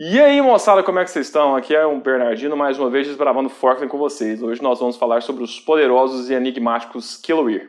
E aí, moçada, como é que vocês estão? Aqui é o Bernardino, mais uma vez desbravando Forkland com vocês. Hoje nós vamos falar sobre os poderosos e enigmáticos Kilowir.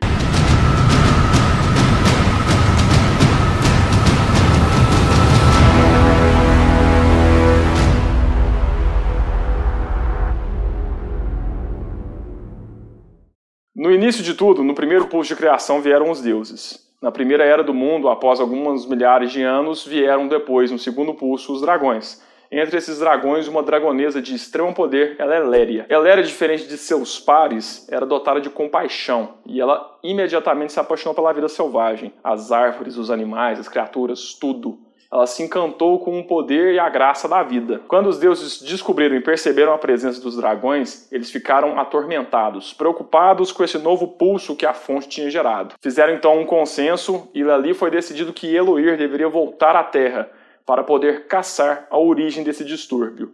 No início de tudo, no primeiro pulso de criação vieram os deuses. Na primeira era do mundo, após alguns milhares de anos, vieram depois, no segundo pulso, os dragões. Entre esses dragões, uma dragonesa de extremo poder, ela é Léria. Eléria, diferente de seus pares, era dotada de compaixão e ela imediatamente se apaixonou pela vida selvagem, as árvores, os animais, as criaturas, tudo ela se encantou com o poder e a graça da vida. Quando os deuses descobriram e perceberam a presença dos dragões, eles ficaram atormentados, preocupados com esse novo pulso que a fonte tinha gerado. Fizeram então um consenso e ali foi decidido que Eloir deveria voltar à Terra para poder caçar a origem desse distúrbio.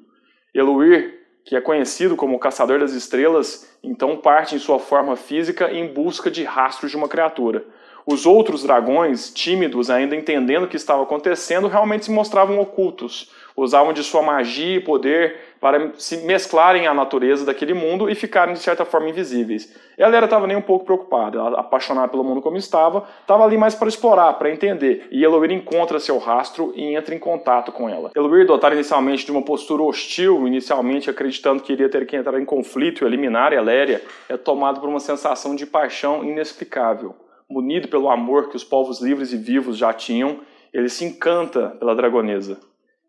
Eloir, que é conhecido como o Caçador das Estrelas, então parte em sua forma física em busca de rastros de uma criatura. Os outros dragões, tímidos, ainda entendendo o que estava acontecendo, realmente se mostravam ocultos. Usavam de sua magia e poder para se mesclarem à natureza daquele mundo e ficarem, de certa forma, invisíveis. Ela estava nem um pouco preocupada, ela, apaixonada pelo mundo como estava, estava ali mais para explorar, para entender. E Eloir encontra seu rastro e entra em contato com ela. Eloir, dotada inicialmente de uma postura hostil, inicialmente acreditando que iria ter que entrar em conflito e eliminar Eléria, é tomado por uma sensação de paixão inexplicável munido pelo amor que os povos livres e vivos já tinham, ele se encanta pela dragonesa.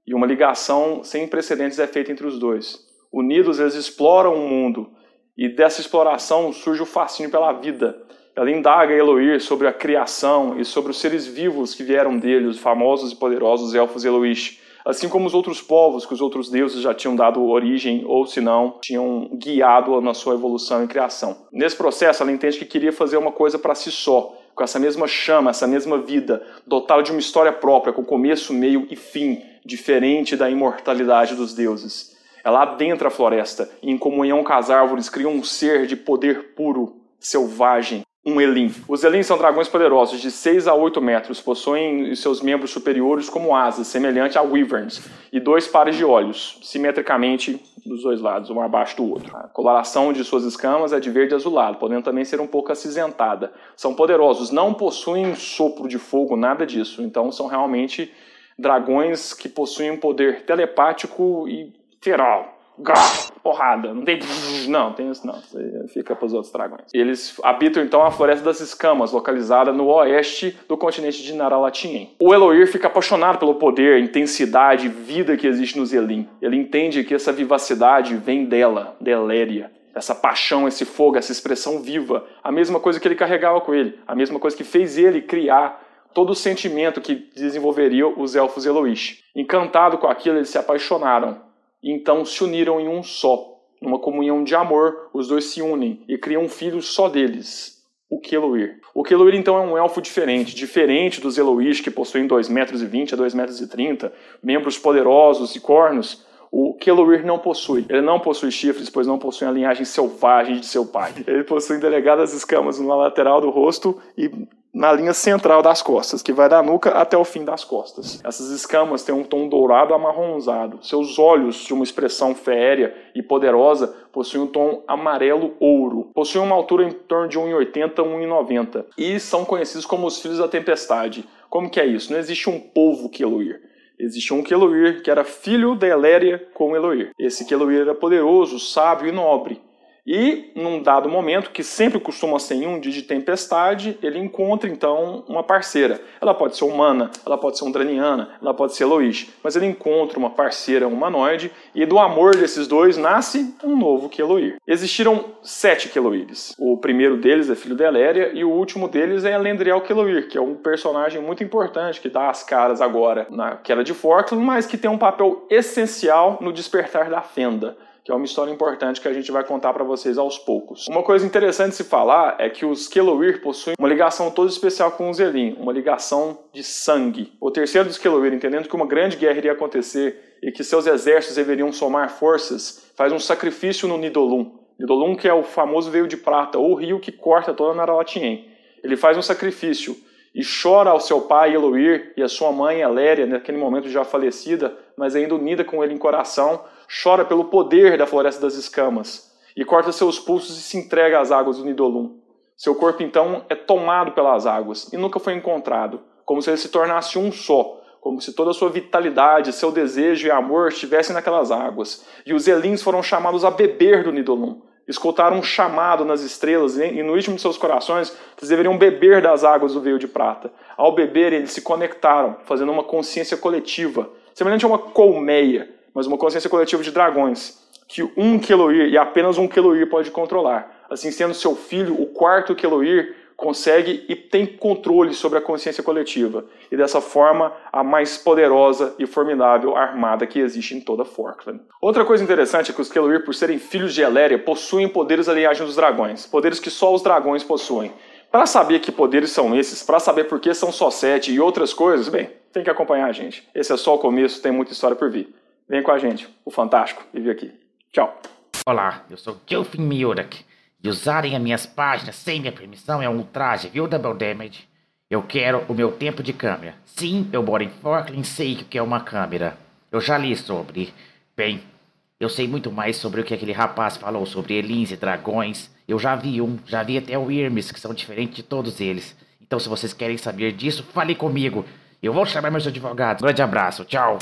E uma ligação sem precedentes é feita entre os dois. Unidos, eles exploram o mundo, e dessa exploração surge o fascínio pela vida. Ela indaga Eloir sobre a criação e sobre os seres vivos que vieram dele, os famosos e poderosos elfos Eloish, assim como os outros povos que os outros deuses já tinham dado origem ou, se não, tinham guiado na sua evolução e criação. Nesse processo, ela entende que queria fazer uma coisa para si só, com essa mesma chama, essa mesma vida, dotá-la de uma história própria, com começo, meio e fim, diferente da imortalidade dos deuses. Ela adentra a floresta e, em comunhão com as árvores, cria um ser de poder puro, selvagem, um Elim. Os Elim são dragões poderosos de 6 a 8 metros, possuem seus membros superiores como asas, semelhante a wyverns, e dois pares de olhos, simetricamente dos dois lados, um abaixo do outro. A coloração de suas escamas é de verde azulado, podendo também ser um pouco acinzentada. São poderosos, não possuem sopro de fogo, nada disso, então são realmente dragões que possuem um poder telepático e feral porrada. Não tem. Não, tem isso não. fica para os outros dragões. Eles habitam então a Floresta das Escamas, localizada no oeste do continente de Naralatien. O Eloir fica apaixonado pelo poder, intensidade, vida que existe no Zelim. Ele entende que essa vivacidade vem dela, Deléria. Essa paixão, esse fogo, essa expressão viva. A mesma coisa que ele carregava com ele. A mesma coisa que fez ele criar todo o sentimento que desenvolveria os elfos Eloish. Encantado com aquilo, eles se apaixonaram então se uniram em um só. Numa comunhão de amor, os dois se unem e criam um filho só deles, o Keloir. O Keloir então é um elfo diferente, diferente dos Eloish que possuem 2,20 metros a 2,30 metros, membros poderosos e cornos. O Keloir não possui. Ele não possui chifres, pois não possui a linhagem selvagem de seu pai. Ele possui delegadas escamas na lateral do rosto e na linha central das costas, que vai da nuca até o fim das costas. Essas escamas têm um tom dourado amarronzado. Seus olhos, de uma expressão férea e poderosa, possuem um tom amarelo-ouro. Possuem uma altura em torno de 1,80 a 1,90 e são conhecidos como os Filhos da Tempestade. Como que é isso? Não existe um povo Keloir. Existia um Keloir que era filho da Eléria com Eloir. Esse Keloir era poderoso, sábio e nobre. E, num dado momento, que sempre costuma ser em um dia de tempestade, ele encontra então uma parceira. Ela pode ser humana, ela pode ser undraniana, ela pode ser Eloís, mas ele encontra uma parceira humanoide e do amor desses dois nasce um novo Keloir. Existiram sete Keloires. O primeiro deles é filho de Eléria e o último deles é Elendriel Keloir, que é um personagem muito importante que dá as caras agora na queda de Forkland, mas que tem um papel essencial no despertar da Fenda que é uma história importante que a gente vai contar para vocês aos poucos. Uma coisa interessante se falar é que os Keloir possuem uma ligação toda especial com os Elim, uma ligação de sangue. O terceiro dos Keloir, entendendo que uma grande guerra iria acontecer e que seus exércitos deveriam somar forças, faz um sacrifício no Nidolum. Nidolum que é o famoso veio de prata, ou rio que corta toda a Naralatien. Ele faz um sacrifício e chora ao seu pai Eloir e a sua mãe Eléria, naquele momento já falecida, mas ainda unida com ele em coração, chora pelo poder da floresta das escamas e corta seus pulsos e se entrega às águas do Nidolum. Seu corpo então é tomado pelas águas e nunca foi encontrado, como se ele se tornasse um só, como se toda a sua vitalidade, seu desejo e amor estivessem naquelas águas. E os Elins foram chamados a beber do Nidolum, escutaram um chamado nas estrelas e no íntimo de seus corações eles deveriam beber das águas do veio de prata. Ao beber, eles se conectaram, fazendo uma consciência coletiva, semelhante a uma colmeia, mas uma consciência coletiva de dragões, que um Keloir e apenas um Keloir pode controlar. Assim sendo seu filho, o quarto Keloir, consegue e tem controle sobre a consciência coletiva. E dessa forma, a mais poderosa e formidável armada que existe em toda Forkland. Outra coisa interessante é que os Keluir, por serem filhos de Eléria, possuem poderes linhagem dos dragões. Poderes que só os dragões possuem. Para saber que poderes são esses, para saber por que são só sete e outras coisas, bem, tem que acompanhar a gente. Esse é só o começo, tem muita história por vir. Vem com a gente, o Fantástico, e vi aqui. Tchau. Olá, eu sou Gelfin Miodak. E usarem as minhas páginas sem minha permissão é um ultraje, viu, Double Damage? Eu quero o meu tempo de câmera. Sim, eu moro em Forkland e sei o que é uma câmera. Eu já li sobre. Bem, eu sei muito mais sobre o que aquele rapaz falou sobre Elins e dragões. Eu já vi um, já vi até o Irmes, que são diferentes de todos eles. Então, se vocês querem saber disso, fale comigo. Eu vou chamar meus advogados. Grande abraço, tchau.